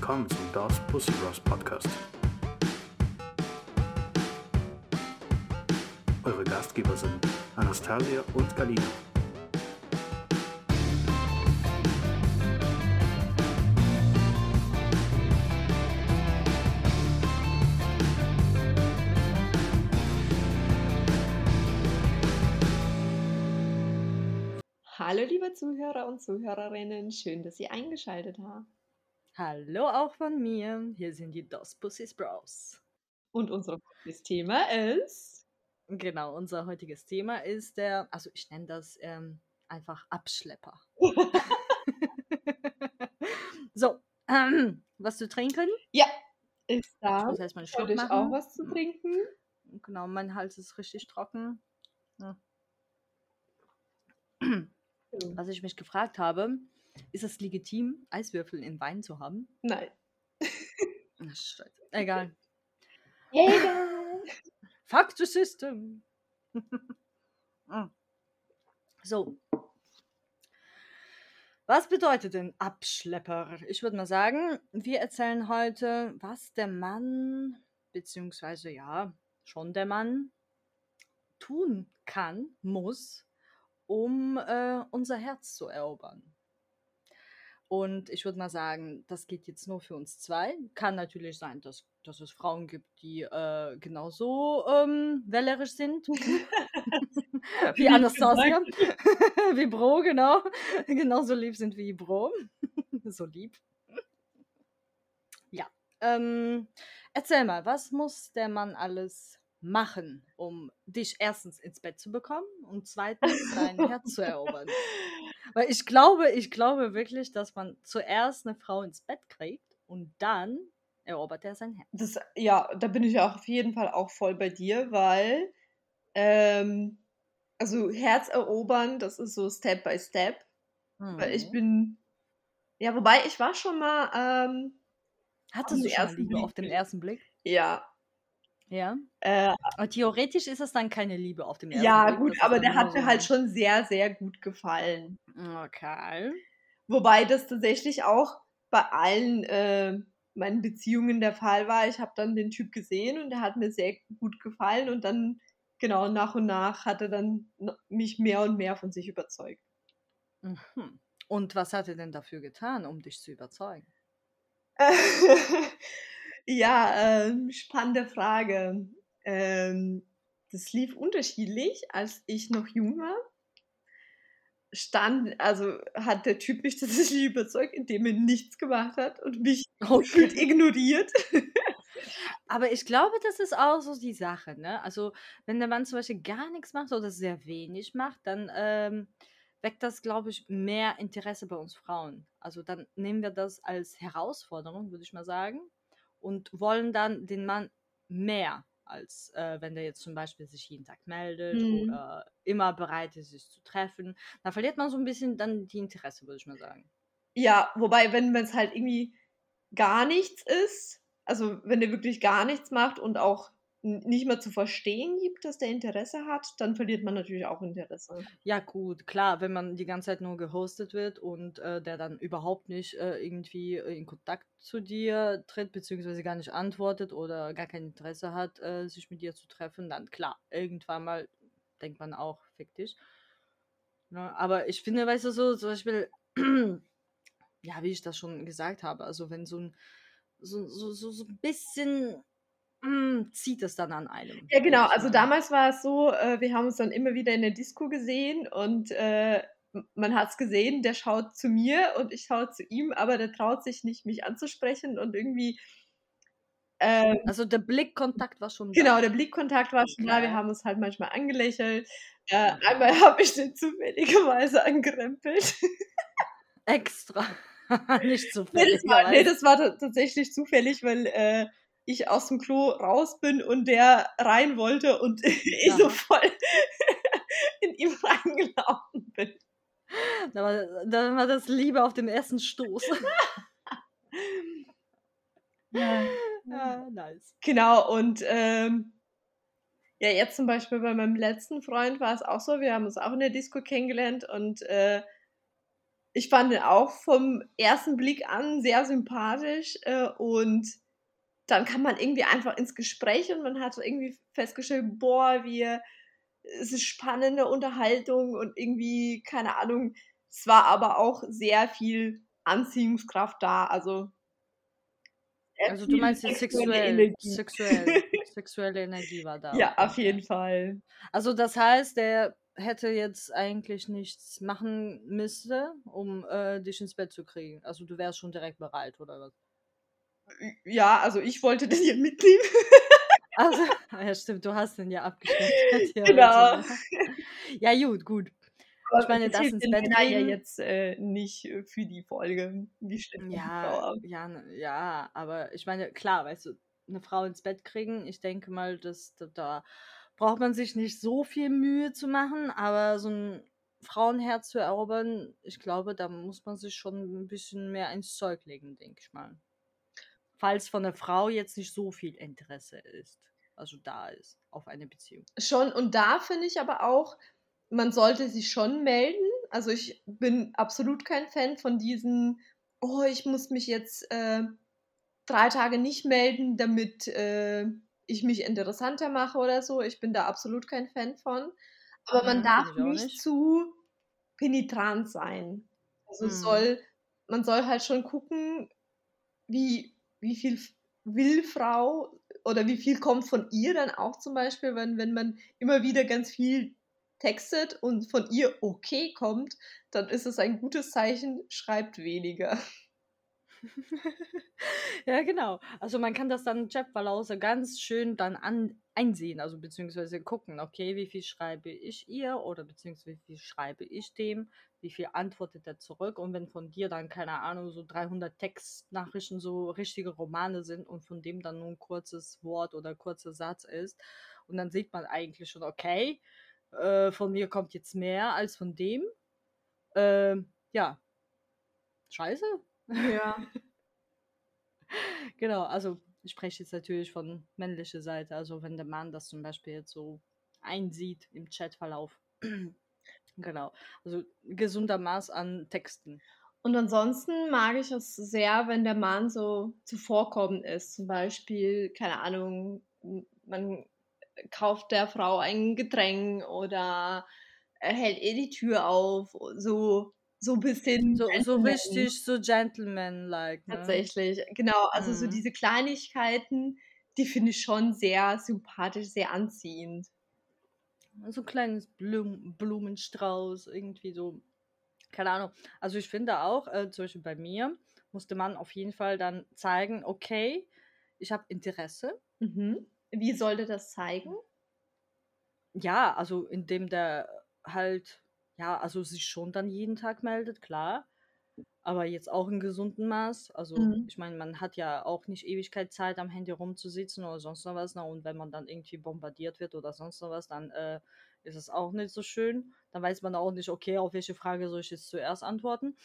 willkommen zum Das Pussy Bros Podcast. Eure Gastgeber sind Anastasia und Galina. Hallo liebe Zuhörer und Zuhörerinnen, schön, dass ihr eingeschaltet habt. Hallo auch von mir. Hier sind die Dos Pussys Bros. Und unser heutiges Thema ist. Genau, unser heutiges Thema ist der, also ich nenne das ähm, einfach Abschlepper. so, ähm, was zu trinken? Ja, ist Ich da. muss erstmal einen Schluck Heute ich machen. auch was zu trinken. Genau, mein Hals ist richtig trocken. Ja. Was ich mich gefragt habe, ist es legitim, Eiswürfel in Wein zu haben? Nein. Ach, Scheiße. Egal. Egal. Fuck the system. Mm. so. Was bedeutet denn Abschlepper? Ich würde mal sagen, wir erzählen heute, was der Mann, beziehungsweise ja, schon der Mann, tun kann, muss, um äh, unser Herz zu erobern. Und ich würde mal sagen, das geht jetzt nur für uns zwei. Kann natürlich sein, dass, dass es Frauen gibt, die äh, genauso ähm, wählerisch sind. wie Anastasia. wie Bro, genau. Genauso lieb sind wie Bro. so lieb. Ja. Ähm, erzähl mal, was muss der Mann alles machen, um dich erstens ins Bett zu bekommen und zweitens dein Herz zu erobern? Weil ich glaube, ich glaube wirklich, dass man zuerst eine Frau ins Bett kriegt und dann erobert er sein Herz. Das, ja, da bin ich auch auf jeden Fall auch voll bei dir, weil ähm, also Herz erobern, das ist so Step by Step. Weil ich Mhm. bin. Ja, wobei ich war schon mal. Ähm, Hattest du schon ersten Liebe Blick auf den ersten Blick? ja. Ja. Äh, Aber theoretisch ist es dann keine Liebe auf dem ersten ja, Blick. gut, das aber der hat mir halt schon sehr, sehr gut gefallen. Okay. Wobei das tatsächlich auch bei allen äh, meinen Beziehungen der Fall war. Ich habe dann den Typ gesehen und der hat mir sehr gut gefallen und dann, genau, nach und nach hat er dann mich mehr und mehr von sich überzeugt. Mhm. Und was hat er denn dafür getan, um dich zu überzeugen? ja, ähm, spannende Frage. Ähm, das lief unterschiedlich, als ich noch jung war. Stand, also hat der Typ mich tatsächlich überzeugt, indem er nichts gemacht hat und mich Okay. ignoriert. Aber ich glaube, das ist auch so die Sache, ne? Also, wenn der Mann zum Beispiel gar nichts macht oder sehr wenig macht, dann ähm, weckt das, glaube ich, mehr Interesse bei uns Frauen. Also dann nehmen wir das als Herausforderung, würde ich mal sagen, und wollen dann den Mann mehr, als äh, wenn der jetzt zum Beispiel sich jeden Tag meldet Mhm. oder immer bereit ist, sich zu treffen. Da verliert man so ein bisschen dann die Interesse, würde ich mal sagen. Ja, wobei, wenn es halt irgendwie gar nichts ist, also wenn der wirklich gar nichts macht und auch nicht mal zu verstehen gibt, dass der Interesse hat, dann verliert man natürlich auch Interesse. Ja, gut, klar, wenn man die ganze Zeit nur gehostet wird und äh, der dann überhaupt nicht äh, irgendwie äh, in Kontakt zu dir tritt, beziehungsweise gar nicht antwortet oder gar kein Interesse hat, äh, sich mit dir zu treffen, dann klar, irgendwann mal denkt man auch, fick dich. Ne? Aber ich finde, weißt du, so zum Beispiel, ja, wie ich das schon gesagt habe, also wenn so ein, so, so, so, so ein bisschen mm, zieht es dann an einem. Ja, genau. Also sagen. damals war es so, äh, wir haben uns dann immer wieder in der Disco gesehen und äh, man hat es gesehen, der schaut zu mir und ich schaue zu ihm, aber der traut sich nicht, mich anzusprechen und irgendwie. ähm, Also der Blickkontakt war schon Genau, da. der Blickkontakt war schon da. Wir Okay. haben uns halt manchmal angelächelt. Äh, einmal habe ich den zufälligerweise angerempelt. Extra. Nicht Nee, das war, nee, das war ta- tatsächlich zufällig, weil äh, ich aus dem Klo raus bin und der rein wollte und ich so voll in ihm reingelaufen bin. Da war, da war das Liebe auf dem ersten Stoß. Ja. ja, nice. Genau, und ähm, ja, jetzt zum Beispiel bei meinem letzten Freund war es auch so, wir haben uns auch in der Disco kennengelernt und äh, ich fand ihn auch vom ersten Blick an sehr sympathisch äh, und dann kam man irgendwie einfach ins Gespräch und man hat irgendwie festgestellt, boah, wir, es ist spannende Unterhaltung und irgendwie, keine Ahnung, es war aber auch sehr viel Anziehungskraft da, also also du meinst jetzt sexuell, sexuell, sexuelle Energie war da. Ja, auf jeden Fall. Also das heißt, der hätte jetzt eigentlich nichts machen müsste, um äh, dich ins Bett zu kriegen. Also du wärst schon direkt bereit, oder was? Ja, also ich wollte den hier mitnehmen. Also, ja stimmt, du hast den ja abgeschnitten. Ja, genau. Ja gut, gut. Aber ich meine, das ins Bett ja jetzt äh, nicht für die Folge. Wie schlimm ja, ja, ja, aber ich meine, klar, weißt du, eine Frau ins Bett kriegen, ich denke mal, dass da, da braucht man sich nicht so viel Mühe zu machen, aber so ein Frauenherz zu erobern, ich glaube, da muss man sich schon ein bisschen mehr ins Zeug legen, denke ich mal. Falls von der Frau jetzt nicht so viel Interesse ist, also da ist, auf eine Beziehung. Schon, und da finde ich aber auch, man sollte sich schon melden. Also ich bin absolut kein Fan von diesen, oh, ich muss mich jetzt äh, drei Tage nicht melden, damit äh, ich mich interessanter mache oder so. Ich bin da absolut kein Fan von. Aber man mhm, darf nicht, nicht, zu penetrant sein. Also mhm. soll, man soll halt schon gucken, wie, wie viel will Frau oder wie viel kommt von ihr dann auch zum Beispiel, wenn, wenn man immer wieder ganz viel textet und von ihr okay kommt, dann ist es ein gutes Zeichen, schreibt weniger. ja, genau. Also man kann das dann Chatverlauf ganz schön dann an, einsehen, also beziehungsweise gucken, okay, wie viel schreibe ich ihr oder beziehungsweise wie viel schreibe ich dem, wie viel antwortet er zurück und wenn von dir dann, keine Ahnung, so 300 Textnachrichten so richtige Romane sind und von dem dann nur ein kurzes Wort oder kurzer Satz ist und dann sieht man eigentlich schon, okay, äh, von mir kommt jetzt mehr als von dem, äh, ja, scheiße, ja. genau, also ich spreche jetzt natürlich von männlicher Seite. Also wenn der Mann das zum Beispiel jetzt so einsieht im Chatverlauf. genau. Also gesunder Maß an Texten. Und ansonsten mag ich es sehr, wenn der Mann so zuvorkommend ist. Zum Beispiel, keine Ahnung, man kauft der Frau ein Getränk oder er hält ihr die Tür auf. So so ein bisschen. So, so richtig, so Gentleman-like. Ne? Tatsächlich, genau. Also mhm. so diese Kleinigkeiten, die finde ich schon sehr sympathisch, sehr anziehend. So ein kleines Blum Blumenstrauß, irgendwie so. Keine Ahnung. Also ich finde auch, äh, zum Beispiel bei mir, musste man auf jeden Fall dann zeigen, okay, ich habe Interesse. Mhm. Wie sollte das zeigen? Ja, also indem der halt ja, also sich schon dann jeden Tag meldet, klar. Aber jetzt auch in gesundem Maß. Also, mhm. ich meine, man hat ja auch nicht Ewigkeit Zeit, am Handy rumzusitzen oder sonst noch was. Ne? Und wenn man dann irgendwie bombardiert wird oder sonst noch was, dann äh, ist es auch nicht so schön. Dann weiß man auch nicht, okay, auf welche Frage soll ich jetzt zuerst antworten.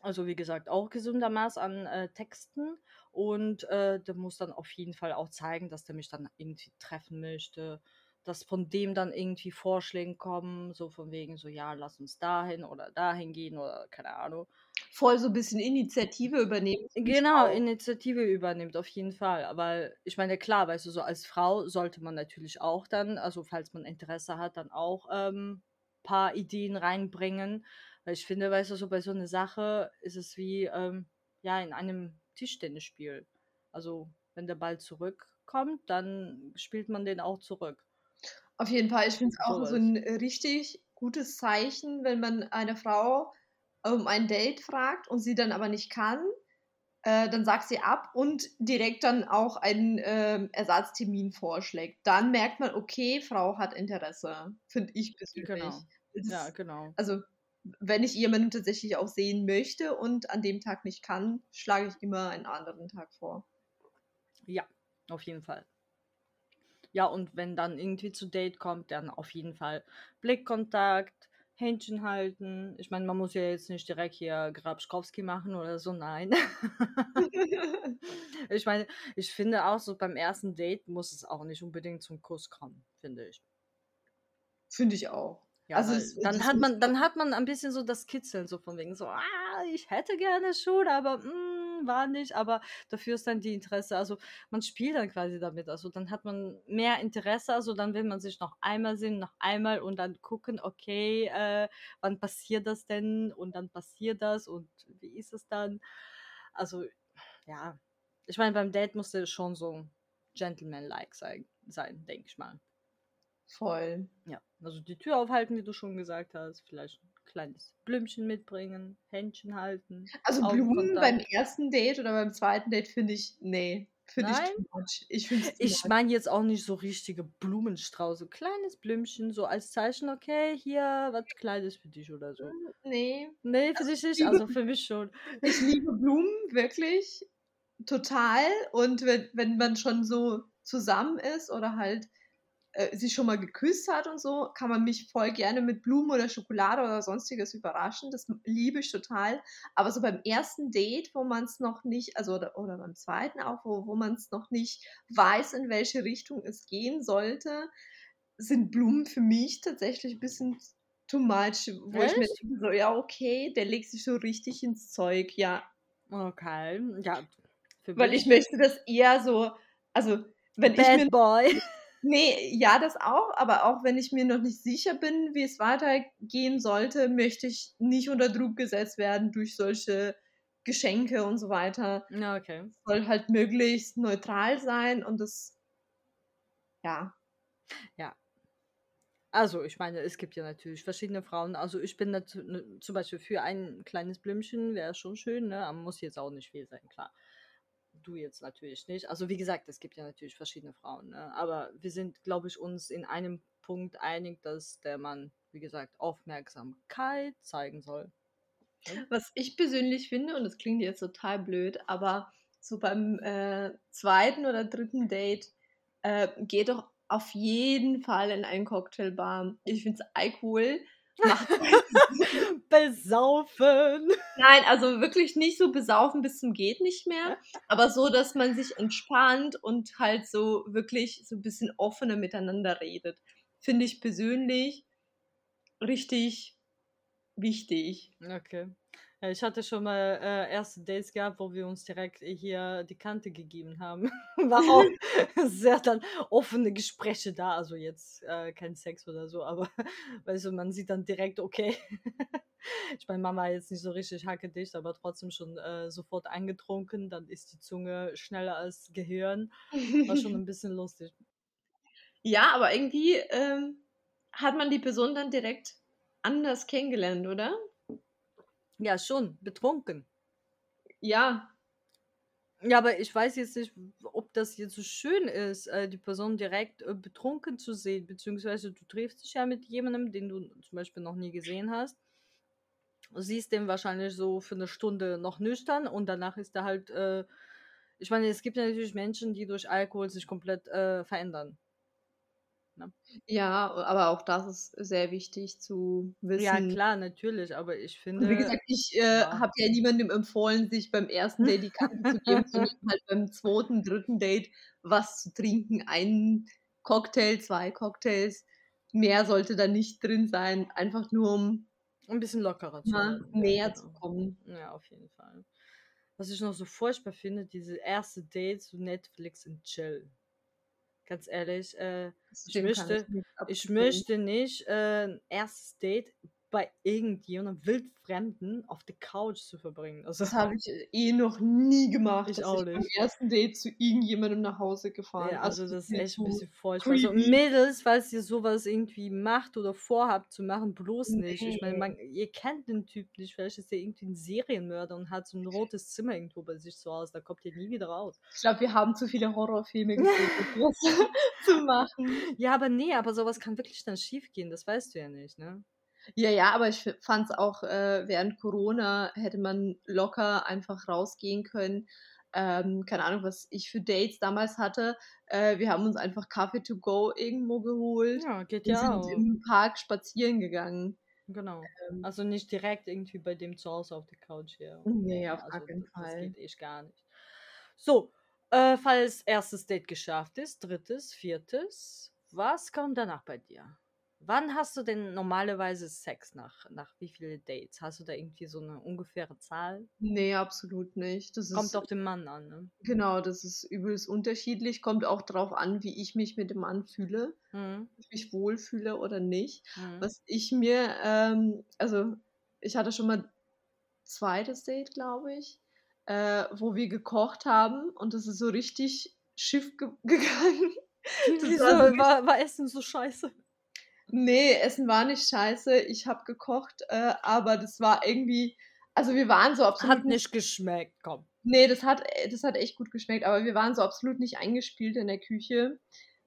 Also, wie gesagt, auch gesunder Maß an äh, Texten. Und äh, der muss dann auf jeden Fall auch zeigen, dass der mich dann irgendwie treffen möchte dass von dem dann irgendwie Vorschläge kommen, so von wegen so, ja, lass uns dahin oder dahin gehen oder keine Ahnung. Voll so ein bisschen Initiative übernehmen. Genau, Initiative übernimmt, auf jeden Fall. Aber ich meine, klar, weißt du, so als Frau sollte man natürlich auch dann, also falls man Interesse hat, dann auch ähm, paar Ideen reinbringen. Weil ich finde, weißt du, so bei so einer Sache ist es wie, ähm, ja, in einem Tischtennisspiel. Also, wenn der Ball zurückkommt, dann spielt man den auch zurück. Auf jeden Fall, ich finde es auch so ein richtig gutes Zeichen, wenn man eine Frau um ein Date fragt und sie dann aber nicht kann, äh, dann sagt sie ab und direkt dann auch einen äh, Ersatztermin vorschlägt. Dann merkt man, okay, Frau hat Interesse, finde ich persönlich. Genau. Das, ja, genau. Also, wenn ich jemanden tatsächlich auch sehen möchte und an dem Tag nicht kann, schlage ich immer einen anderen Tag vor. Ja, auf jeden Fall. Ja, und wenn dann irgendwie zu Date kommt, dann auf jeden Fall Blickkontakt, Händchen halten. Ich meine, man muss ja jetzt nicht direkt hier Grabschkowski machen oder so, nein. ich meine, ich finde auch so beim ersten Date muss es auch nicht unbedingt zum Kuss kommen, finde ich. Finde ich auch. Ja, Also es- dann hat man, dann hat man ein bisschen so das Kitzeln, so von wegen so, ah, ich hätte gerne schon, aber war nicht, aber dafür ist dann die Interesse, also man spielt dann quasi damit, also dann hat man mehr Interesse, also dann will man sich noch einmal sehen, noch einmal und dann gucken, okay, äh, wann passiert das denn und dann passiert das und wie ist es dann? Also, ja, ich meine, beim Date musste schon so gentleman-like sein, sein denke ich mal. voll. Ja, also die Tür aufhalten, wie du schon gesagt hast, vielleicht kleines Blümchen mitbringen, Händchen halten. Also Blumen beim ersten Date oder beim zweiten Date finde ich, nee, finde ich too much. Ich finde Ich meine jetzt auch nicht so richtige Blumenstrauß, so kleines Blümchen, so als Zeichen, okay, hier was Kleines für dich oder so. nee. Nee, für dich nicht, also für mich schon. Ich liebe Blumen wirklich total. Und wenn, wenn man schon so zusammen ist oder halt äh, sich schon mal geküsst hat und so, kann man mich voll gerne mit Blumen oder Schokolade oder sonstiges überraschen. Das liebe ich total. Aber so beim ersten Date, wo man es noch nicht, also oder, oder beim zweiten auch, wo, wo man es noch nicht weiß, in welche Richtung es gehen sollte, sind Blumen für mich tatsächlich ein bisschen too much, wo ich mir Echt? denke, so, ja, okay, der legt sich so richtig ins Zeug, ja. Okay, ja. Weil ich möchte das eher so, also wenn ich mir Bad Boy. Nee, ja, das auch, aber auch wenn ich mir noch nicht sicher bin, wie es weitergehen sollte, möchte ich nicht unter Druck gesetzt werden durch solche Geschenke und so weiter. Ja, okay. Soll halt möglichst neutral sein und das, ja. Also, ich meine, es gibt ja natürlich verschiedene Frauen. Also, ich bin ne, zum Beispiel für ein kleines Blümchen, wäre schon schön, ne? Aber muss jetzt auch nicht viel sein, klar. Du jetzt natürlich nicht. Also, wie gesagt, es gibt ja natürlich verschiedene Frauen, ne? Aber wir sind, glaube ich, uns in einem Punkt einig, dass der Mann, wie gesagt, Aufmerksamkeit zeigen soll. Was ich persönlich finde, und das klingt jetzt total blöd, aber so beim äh, zweiten oder dritten Date äh, geht doch auf jeden Fall in einen Cocktailbar. Ich finde Alkohol macht Besaufen! Nein, also wirklich nicht so besaufen bis zum geht nicht mehr, aber so, dass man sich entspannt und halt so wirklich so ein bisschen offener miteinander redet. Finde ich persönlich richtig wichtig. Okay. Ja, ich hatte schon mal äh, erste Dates gehabt, wo wir uns direkt hier die Kante gegeben haben. War auch sehr dann offene Gespräche da. Also jetzt äh, kein Sex oder so, aber weißt du, man sieht dann direkt, okay. ich meine, Mama jetzt nicht so richtig hackedicht, aber trotzdem schon äh, sofort angetrunken. Dann ist die Zunge schneller als Gehirn. War schon ein bisschen lustig. ja, aber irgendwie ähm, hat man die Person dann direkt anders kennengelernt, oder? Ja, schon, betrunken. Ja, Ja, aber ich weiß jetzt nicht, ob das jetzt so schön ist, äh, die Person direkt äh, betrunken zu sehen, beziehungsweise du triffst dich ja mit jemandem, den du zum Beispiel noch nie gesehen hast, siehst den wahrscheinlich so für eine Stunde noch nüchtern und danach ist er halt, äh, ich meine, es gibt ja natürlich Menschen, die durch Alkohol sich komplett äh, verändern. Ja, aber auch das ist sehr wichtig zu wissen. Ja, klar, natürlich, aber ich finde. Und wie gesagt, ich äh, ja. habe ja niemandem empfohlen, sich beim ersten Date die Kante zu geben, sondern halt beim zweiten, dritten Date was zu trinken. Ein Cocktail, zwei Cocktails. Mehr sollte da nicht drin sein, einfach nur um ein bisschen lockerer zu mal werden. Ja, näher genau. zu kommen. Ja, auf jeden Fall. Was ich noch so furchtbar finde, diese erste Dates zu Netflix und Chill. Ganz ehrlich, äh, ich möchte, nicht ich möchte nicht äh, ein erstes Date bei irgendjemandem Wildfremden auf der Couch zu verbringen. Also, Das habe ich eh noch nie gemacht, Ich auch ich beim nicht. ersten Date zu irgendjemandem nach Hause gefahren. ja, also das ist echt ein bisschen furchtbar. Also. Mädels, falls ihr sowas irgendwie macht oder vorhabt zu machen, bloß nicht. Ich meine, Nee. man, ihr kennt den Typ nicht, vielleicht ist er irgendwie ein Serienmörder und hat so ein rotes Zimmer irgendwo bei sich zu Hause, da kommt ihr nie wieder raus. Ich glaube, wir haben zu viele Horrorfilme gesehen, um das zu machen. Ja, aber nee, aber sowas kann wirklich dann schief gehen, das weißt du ja nicht, ne? Ja, ja, aber ich fand es auch äh, während Corona hätte man locker einfach rausgehen können. Ähm, keine Ahnung, was ich für Dates damals hatte. Äh, wir haben uns einfach Kaffee to go irgendwo geholt. Ja, geht Wir ja sind auch. im Park spazieren gegangen. Genau. Ähm, Also nicht direkt irgendwie bei dem zu Hause auf der Couch hier. nee, auf Also keinen das, das Fall. geht echt gar nicht. So, äh, falls erstes Date geschafft ist, drittes, viertes, was kommt danach bei dir? Wann hast du denn normalerweise Sex? Nach, nach wie vielen Dates? Hast du da irgendwie so eine ungefähre Zahl? Nee, absolut nicht. Das Kommt ist, auf den Mann an, ne? genau, das ist übelst unterschiedlich. Kommt auch drauf an, wie ich mich mit dem Mann fühle, Mhm. ob ich mich wohlfühle oder nicht. Mhm. Was ich mir, ähm, also ich hatte schon mal zweites Date, glaube ich, äh, wo wir gekocht haben und das ist so richtig schief ge gegangen. Wieso war, war Essen so scheiße? Nee, Essen war nicht scheiße. Ich habe gekocht, äh, aber das war irgendwie, also wir waren so absolut Hat nicht geschmeckt, komm. Nee, das hat, äh, das hat echt gut geschmeckt, aber wir waren so absolut nicht eingespielt in der Küche.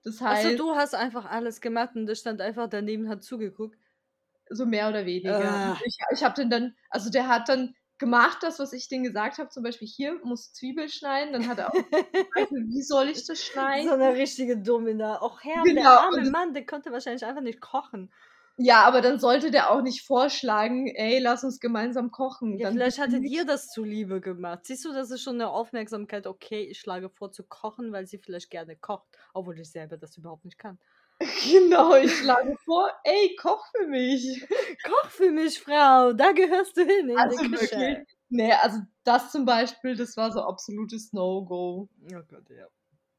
Das Also heißt, du hast einfach alles gemacht und der stand einfach daneben, hat zugeguckt. so mehr oder weniger. Ah. Ich, ich habe den dann, also der hat dann gemacht, das, was ich denen gesagt habe, zum Beispiel hier, muss Zwiebel schneiden, dann hat er auch gefragt, wie soll ich das So schneiden? eine richtige Domina. Och Herr, der Genau, arme und- Mann, der konnte wahrscheinlich einfach nicht kochen. Ja, aber dann sollte der auch nicht vorschlagen, ey, lass uns gemeinsam kochen. Ja, dann vielleicht hatte dir das zuliebe gemacht. Siehst du, das ist schon eine Aufmerksamkeit, okay, ich schlage vor zu kochen, weil sie vielleicht gerne kocht, obwohl ich selber das überhaupt nicht kann. Genau, ich schlage vor, ey, koch für mich. Koch für mich, Frau, da gehörst du hin in Also die Küche. wirklich, nee, also das zum Beispiel, das war so absolutes No-Go. Oh Gott, ja.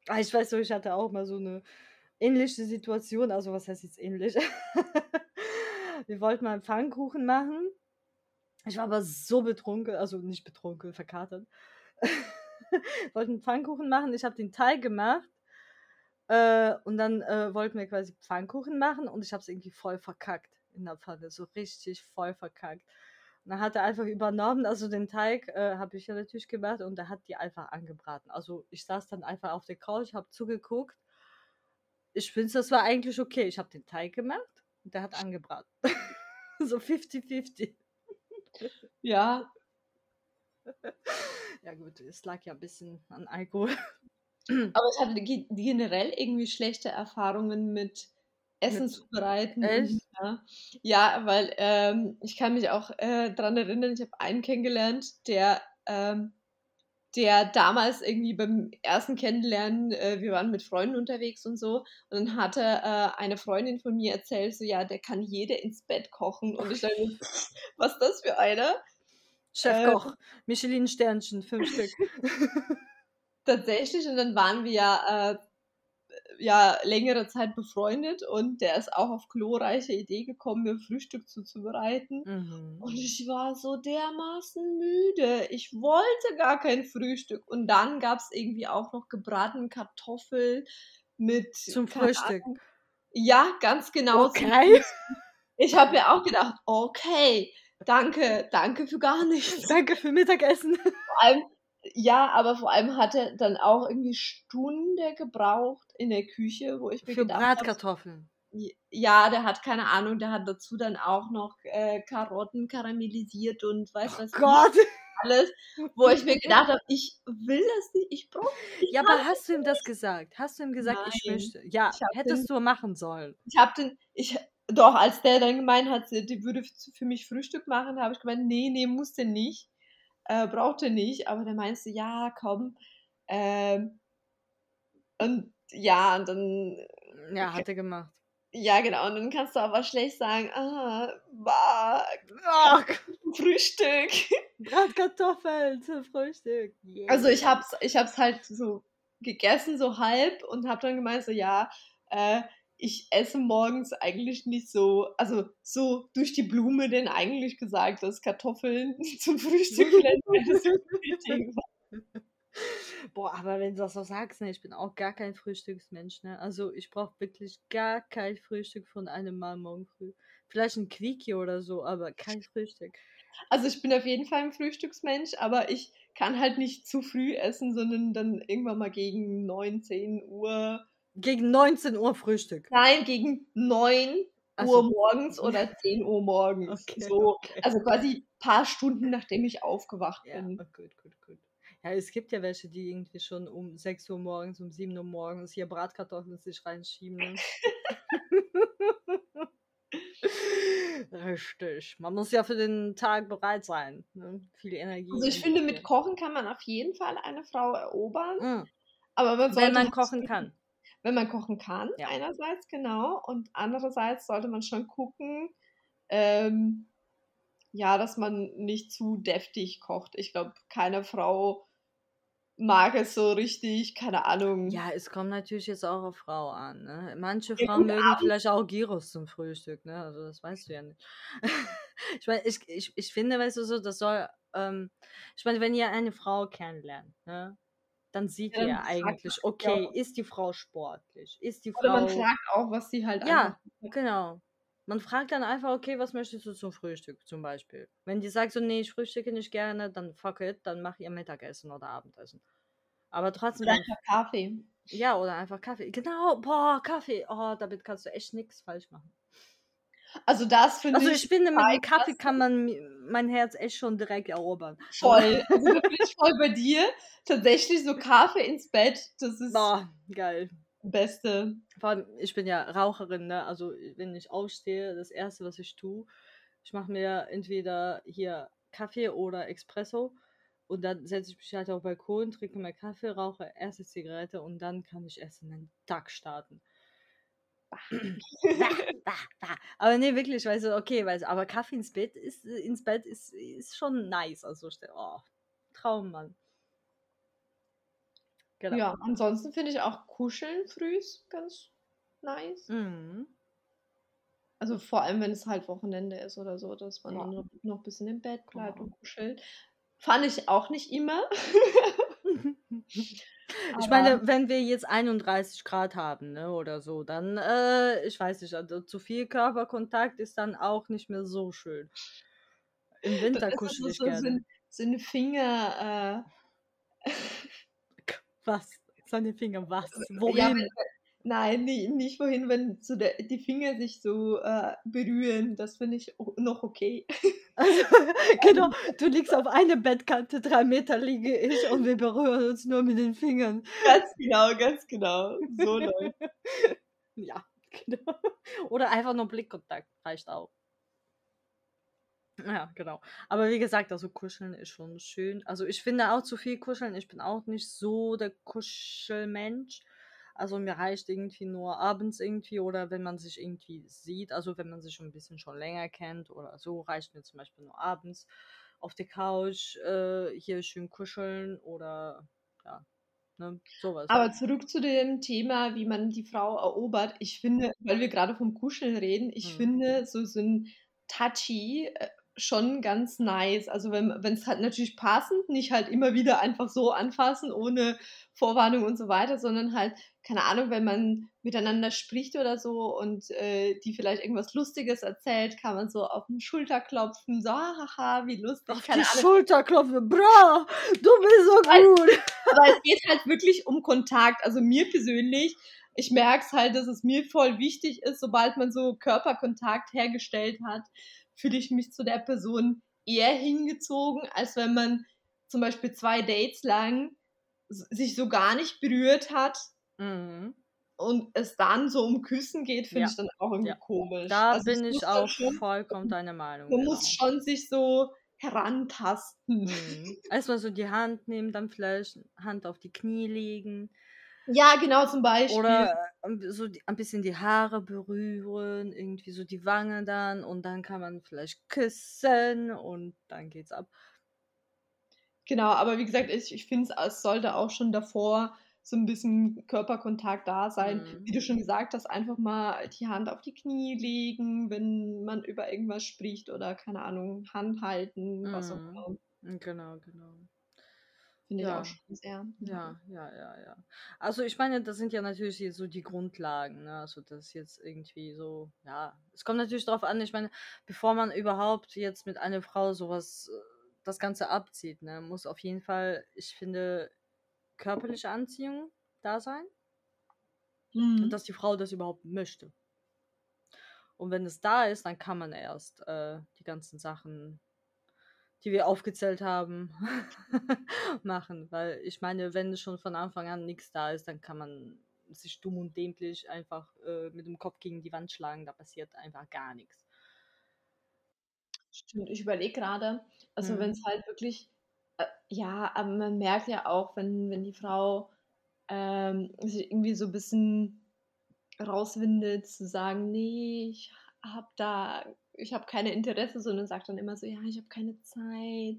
Ah, ich weiß so, ich hatte auch mal so eine ähnliche Situation. Also, was heißt jetzt ähnlich? Wir wollten mal einen Pfannkuchen machen. Ich war aber so betrunken, also nicht betrunken, verkatert. wollten einen Pfannkuchen machen. Ich habe den Teig gemacht. Äh, und dann äh, wollten wir quasi Pfannkuchen machen und ich habe es irgendwie voll verkackt in der Pfanne. So richtig voll verkackt. Und dann hat er einfach übernommen, also den Teig äh, habe ich ja natürlich gemacht und er hat die einfach angebraten. Also ich saß dann einfach auf der Couch, habe zugeguckt. Ich finde, das war eigentlich okay. Ich habe den Teig gemacht und der hat angebraten. so 50-50. Ja, Ja gut, es lag ja ein bisschen an Alkohol. Aber ich hatte ge- generell irgendwie schlechte Erfahrungen mit Essen Mit- zubereiten. Echt? Ja. ja, weil ähm, ich kann mich auch äh, daran erinnern, ich habe einen kennengelernt, der, ähm, der damals irgendwie beim ersten Kennenlernen, äh, wir waren mit Freunden unterwegs und so, und dann hatte äh, eine Freundin von mir erzählt, so ja, der kann jede ins Bett kochen. Und ich dachte, was ist das für einer? Chefkoch, Michelin-Sternchen, fünf Stück. Tatsächlich, und dann waren wir ja, äh, ja längere Zeit befreundet und der ist auch auf glorreiche Idee gekommen, mir Frühstück zuzubereiten. Mhm. Und ich war so dermaßen müde. Ich wollte gar kein Frühstück. Und dann gab es irgendwie auch noch gebratene Kartoffeln mit. Zum Frühstück. Ahnung. Ja, ganz genau. Okay. Ich habe mir auch gedacht, okay, danke, danke für gar nichts. Danke für Mittagessen. Vor allem, ja, aber vor allem hat er dann auch irgendwie Stunde gebraucht in der Küche, wo ich mir Für gedacht habe, Bratkartoffeln. ja, der hat keine Ahnung, der hat dazu dann auch noch äh, Karotten karamellisiert und weiß was Oh Gott. alles, wo ich mir gedacht habe, ich will das nicht, ich brauche nicht. Ja, aber hast du ihm das gesagt? Hast du ihm gesagt, ich Nein. möchte? Ja, Ich hättest du machen sollen. Ich habe den, ich, doch, als der dann gemeint hat, die würde für mich Frühstück machen, habe ich gemeint, nee, nee, musste nicht, äh, brauchte nicht, aber der meinte, ja, komm, ähm, und ja, und dann, Ja, hat er gemacht. ja, genau, und dann kannst du aber schlecht sagen, ah, bah, Ach, Frühstück. Bratkartoffeln zum Frühstück. Yeah. Also ich hab's, ich hab's halt so gegessen, so halb, und hab dann gemeint, so, ja, äh, ich esse morgens eigentlich nicht so, also so durch die Blume denn eigentlich gesagt, dass Kartoffeln zum Frühstück vielleicht. Boah, aber wenn du das so sagst, ne, ich bin auch gar kein Frühstücksmensch, ne? Also ich brauche wirklich gar kein Frühstück von einem Mal morgen früh. Vielleicht ein Quickie oder so, aber kein Frühstück. Also ich bin auf jeden Fall ein Frühstücksmensch, aber ich kann halt nicht zu früh essen, sondern dann irgendwann mal gegen 9, 10 Uhr. Gegen 19 Uhr Frühstück. Nein, gegen 9 Ach Uhr morgens oder 10 Uhr morgens. Okay, so, okay. also quasi ein paar Stunden, nachdem ich aufgewacht Ja, bin. oh, gut, gut, gut. Ja, es gibt ja welche, die irgendwie schon um 6 Uhr morgens, um 7 Uhr morgens hier Bratkartoffeln sich reinschieben. Ne? Richtig. Man muss ja für den Tag bereit sein. Ne? Viel Energie. Also ich finde, mit Kochen kann man auf jeden Fall eine Frau erobern, Mm, aber man Wenn man kochen kann. Wenn man kochen kann, Ja. einerseits, genau. Und andererseits sollte man schon gucken, ähm, ja, dass man nicht zu deftig kocht. Ich glaube, keine Frau mag es so richtig, keine Ahnung. Ja, es kommt natürlich jetzt auch auf Frau an. Ne? Manche Ja, Frauen mögen abends vielleicht auch Gyros zum Frühstück, ne? Also das weißt du ja nicht. Ich meine, ich, ich, ich finde, weißt du so, das soll, ähm, ich meine, wenn ihr eine Frau kennenlernt, ne, dann Ja, ihr dann ja fragt man eigentlich, ja okay, auch. ist die Frau sportlich? Ist die Oder man Frau, fragt auch, was sie halt ja, genau. Man fragt dann einfach, okay, was möchtest du zum Frühstück zum Beispiel? Wenn die sagt so, nee, ich frühstücke nicht gerne, dann fuck it, dann mach ihr Mittagessen oder Abendessen. Aber trotzdem, Oder dann einfach Kaffee. ja, oder einfach Kaffee. Genau, boah, Kaffee. Oh, damit kannst du echt nichts falsch machen. Also das finde Also ich ich finde, mit dem Kaffee kann man mein Herz echt schon direkt erobern. Also, Voll. Also da bin ich voll bei dir. Tatsächlich so Kaffee ins Bett, das ist boah, geil. Beste. Vor allem, ich bin ja Raucherin, ne? Also wenn ich aufstehe, das erste, was ich tue, ich mache mir entweder hier Kaffee oder Espresso und dann setze ich mich halt auf den Balkon, trinke mir Kaffee, rauche erste Zigarette und dann kann ich erst in den Tag starten. Bah, bah, bah. Aber nee, wirklich, weißt du, okay, du, aber Kaffee ins Bett ist, äh, ins Bett ist, ist schon nice. Also, oh, Traum, Mann. Genau. Ja, ansonsten finde ich auch Kuscheln früh ganz nice. Mhm. Also vor allem, wenn es halt Wochenende ist oder so, dass man Ja. dann noch, noch ein bisschen im Bett bleibt Genau. und kuschelt. Fand ich auch nicht immer. Ich meine, wenn wir jetzt 31 Grad haben, ne, oder so, dann, äh, ich weiß nicht, also zu viel Körperkontakt ist dann auch nicht mehr so schön. Im das Winter kuschel so, ich so, gerne. sind, sind Finger. Äh, Was? Seine Finger, was? ja, Wohin? wenn, nein, nie- nicht wohin, wenn so der, die Finger sich so äh, berühren. Das finde ich noch okay. Also, genau, du liegst auf einer Bettkante, drei Meter liege ich und wir berühren uns nur mit den Fingern. Ganz genau, ganz genau. So läuft. Ja, genau. Oder einfach nur Blickkontakt reicht auch. Ja, genau. Aber wie gesagt, also kuscheln ist schon schön. Also ich finde auch zu viel kuscheln. Ich bin auch nicht so der Kuschelmensch. Also mir reicht irgendwie nur abends irgendwie oder wenn man sich irgendwie sieht, also wenn man sich schon ein bisschen schon länger kennt oder so, reicht mir zum Beispiel nur abends auf der Couch äh, hier schön kuscheln oder ja, ne, sowas Aber zurück zu dem Thema, wie man die Frau erobert. Ich finde, weil wir gerade vom Kuscheln reden, ich Hm. finde so, so ein Touchy äh, schon ganz nice. Also wenn es halt natürlich passend, nicht halt immer wieder einfach so anfassen, ohne Vorwarnung und so weiter, sondern halt, keine Ahnung, wenn man miteinander spricht oder so und äh, die vielleicht irgendwas Lustiges erzählt, kann man so auf den Schulter klopfen, so, haha, wie lustig, Auf die keine Ahnung. Schulter klopfen, bra, du bist so Weil- gut. Aber es geht halt wirklich um Kontakt. Also mir persönlich, ich merke es halt, dass es mir voll wichtig ist, sobald man so Körperkontakt hergestellt hat, fühle ich mich zu der Person eher hingezogen, als wenn man zum Beispiel zwei Dates lang sich so gar nicht berührt hat Mhm. und es dann so um Küssen geht, finde Ja. ich dann auch irgendwie Ja. komisch. Da Also bin ich auch schon, vollkommen deiner Meinung. man Genau. muss schon sich so herantasten. Mhm. Erstmal so die Hand nehmen, dann vielleicht Hand auf die Knie legen Ja, genau, zum Beispiel. oder so die, ein bisschen die Haare berühren, irgendwie so die Wange dann und dann kann man vielleicht küssen und dann geht's ab. Genau, aber wie gesagt, ich, ich finde, es sollte auch schon davor so ein bisschen Körperkontakt da sein. Mhm. Wie du schon gesagt hast, einfach mal die Hand auf die Knie legen, wenn man über irgendwas spricht oder keine Ahnung, Hand halten, was auch Mhm. immer. Genau, genau. Finde ich Ja. auch schon sehr. Ja, ja, ja, ja. Also ich meine, das sind ja natürlich jetzt so die Grundlagen, ne? Also das jetzt irgendwie so, ja, es kommt natürlich darauf an, ich meine, bevor man überhaupt jetzt mit einer Frau sowas, das Ganze abzieht, ne, muss auf jeden Fall, ich finde, körperliche Anziehung da sein und Mhm. dass die Frau das überhaupt möchte. Und wenn es da ist, dann kann man erst äh, die ganzen Sachen, die wir aufgezählt haben, machen. Weil ich meine, wenn schon von Anfang an nichts da ist, dann kann man sich dumm und dämlich einfach äh, mit dem Kopf gegen die Wand schlagen. Da passiert einfach gar nichts. Stimmt, ich überlege gerade, also wenn Mhm. es halt wirklich, äh, ja, aber man merkt ja auch, wenn, wenn die Frau ähm, sich irgendwie so ein bisschen rauswindet, zu sagen, nee, ich habe da, ich habe keine Interesse, sondern sagt dann immer so, ja, ich habe keine Zeit,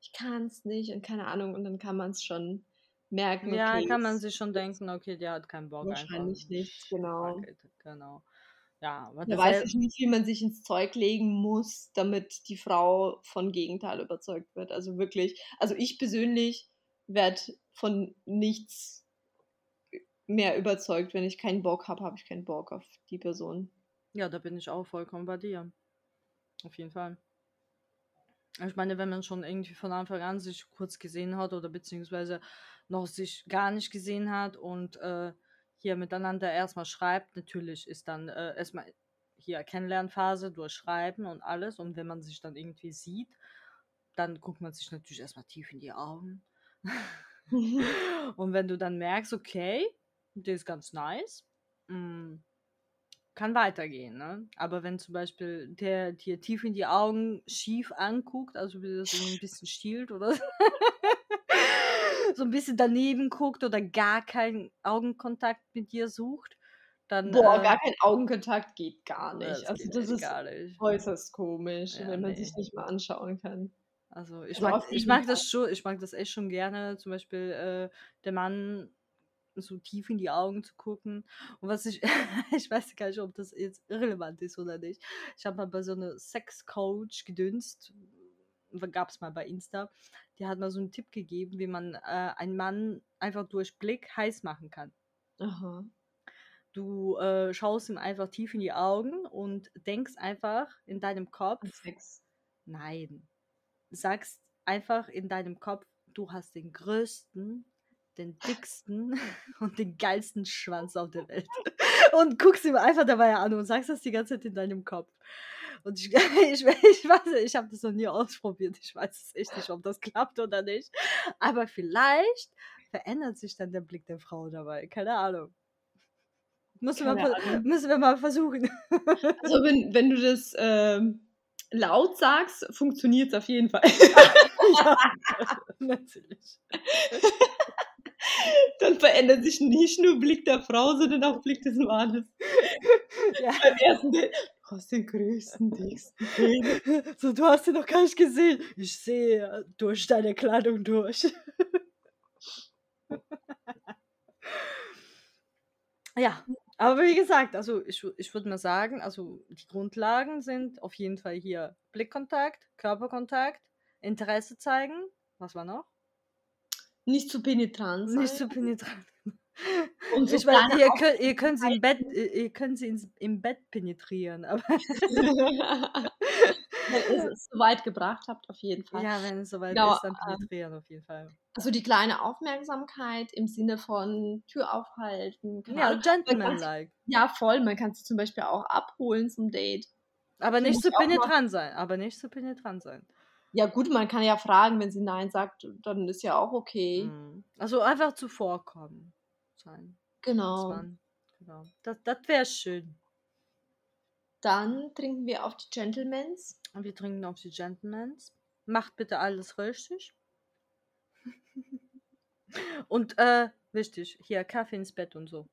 ich kann es nicht und keine Ahnung. Und dann kann man es schon merken. Ja, okay, kann man sich schon denken, okay, der hat keinen Bock wahrscheinlich nicht, genau. It, genau. Ja, aber Da weiß ich nicht, wie man sich ins Zeug legen muss, damit die Frau von Gegenteil überzeugt wird. Also wirklich, also ich persönlich werde von nichts mehr überzeugt. Wenn ich keinen Bock habe, habe ich keinen Bock auf die Person. Ja, da bin ich auch vollkommen bei dir. Auf jeden Fall. Ich meine, wenn man schon irgendwie von Anfang an sich kurz gesehen hat oder beziehungsweise noch sich gar nicht gesehen hat und äh, hier miteinander erstmal schreibt, natürlich ist dann äh, erstmal hier Kennenlernphase durch Schreiben und alles und wenn man sich dann irgendwie sieht, dann guckt man sich natürlich erstmal tief in die Augen. und wenn du dann merkst, okay, der ist ganz nice, mm, kann weitergehen, ne? Aber wenn zum Beispiel der dir tief in die Augen schief anguckt, also wie das ein bisschen stiehlt oder so ein bisschen daneben guckt oder gar keinen Augenkontakt mit dir sucht, dann Boah, äh, gar kein Augenkontakt geht gar das nicht. Also das echt ist gar nicht. äußerst komisch, Ja, wenn man nee. sich nicht mal anschauen kann. Also ich Also mag, ich mag das schon, ich mag das echt schon gerne, zum Beispiel äh, der Mann so tief in die Augen zu gucken. Und was ich, ich weiß gar nicht, ob das jetzt irrelevant ist oder nicht. Ich habe mal bei so einer Sexcoach gedünst, gab es mal bei Insta, die hat mal so einen Tipp gegeben, wie man äh, einen Mann einfach durch Blick heiß machen kann. Aha. Du äh, schaust ihm einfach tief in die Augen und denkst einfach in deinem Kopf, Sex. Nein. Sagst einfach in deinem Kopf, du hast den größten, den dicksten und den geilsten Schwanz auf der Welt. Und guckst ihm einfach dabei an und sagst das die ganze Zeit in deinem Kopf. Und ich, ich, ich weiß, ich habe das noch nie ausprobiert. Ich weiß es echt nicht, ob das klappt oder nicht. Aber vielleicht verändert sich dann der Blick der Frau dabei. Keine Ahnung. Müssen, wir, Keine mal- Ahnung. müssen wir mal versuchen. Also wenn, wenn du das ähm, laut sagst, funktioniert es auf jeden Fall. ja, natürlich. Dann verändert sich nicht nur Blick der Frau, sondern auch Blick des Mannes. Ja. Beim ersten Date, du hast den größten, dicksten Penis. So, du hast ihn noch gar nicht gesehen. Ich sehe durch deine Kleidung durch. ja, aber wie gesagt, also ich, ich würde mal sagen, also die Grundlagen sind auf jeden Fall hier Blickkontakt, Körperkontakt, Interesse zeigen. Was war noch? Nicht zu penetrant sein. Nicht zu penetrant. Und so Ich meine, ihr könnt, ihr könnt sie im Bett, ihr könnt sie ins, im Bett penetrieren, aber Wenn ihr es so weit gebracht habt, auf jeden Fall. ja, wenn es soweit Genau, ist, dann ähm, penetrieren auf jeden Fall. Also die kleine Aufmerksamkeit im Sinne von Tür aufhalten. Ja, gentleman-like. Ja, voll. Man kann sie zum Beispiel auch abholen zum Date. Aber nicht ich zu mal- penetrant sein. Aber nicht zu penetrant sein. Ja, gut, man kann ja fragen, wenn sie Nein sagt, dann ist ja auch okay. Mhm. Also einfach zuvorkommen sein. Genau. Genau. Das, das wäre schön. Dann trinken wir auf die Gentlemans. Und wir trinken auf die Gentlemans. Macht bitte alles richtig. Und äh, wichtig, hier Kaffee ins Bett und so.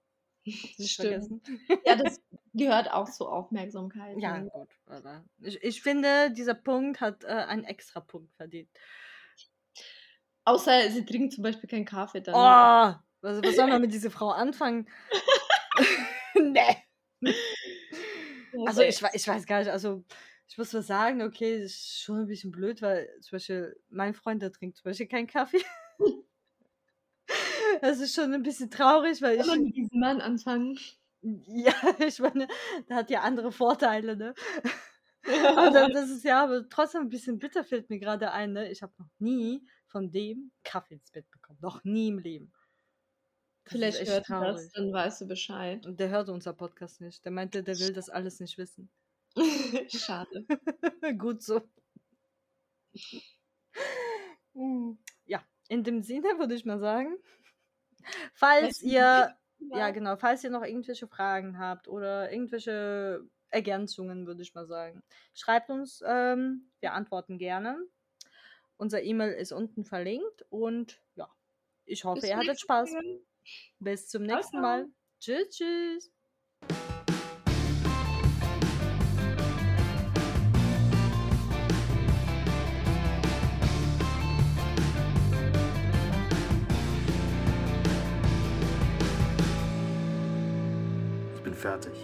Nicht vergessen. Ja, das gehört auch zur Aufmerksamkeit. Ja, ne? gut. Aber ich, ich finde, dieser Punkt hat äh, einen extra Punkt verdient. Außer sie trinken zum Beispiel keinen Kaffee dann. Oh, was, was soll man mit dieser Frau anfangen? nee. Also ich, ich weiß gar nicht, also ich muss mal sagen, okay, das ist schon ein bisschen blöd, weil zum Beispiel mein Freund, der trinkt zum Beispiel keinen Kaffee. Das ist schon ein bisschen traurig, weil Kann man ich, mit diesem Mann anfangen? Ja, ich meine, der hat ja andere Vorteile, ne? Aber dann- das ist ja aber trotzdem ein bisschen bitter, fällt mir gerade ein, ne? Ich habe noch nie von dem Kaffee ins Bett bekommen. Noch nie im Leben. Das Vielleicht hört er das, dann weißt du Bescheid. Und der hört unser Podcast nicht. Der meinte, der will das alles nicht wissen. Schade. Gut so. Mm, Ja, in dem Sinne würde ich mal sagen, falls ihr, ja genau, falls ihr noch irgendwelche Fragen habt oder irgendwelche Ergänzungen, würde ich mal sagen, schreibt uns, ähm, wir antworten gerne. Unser E-Mail ist unten verlinkt und ja, ich hoffe, Bis ihr hattet Spaß. Bis zum nächsten. Mal. Tschüss, tschüss. Fertig.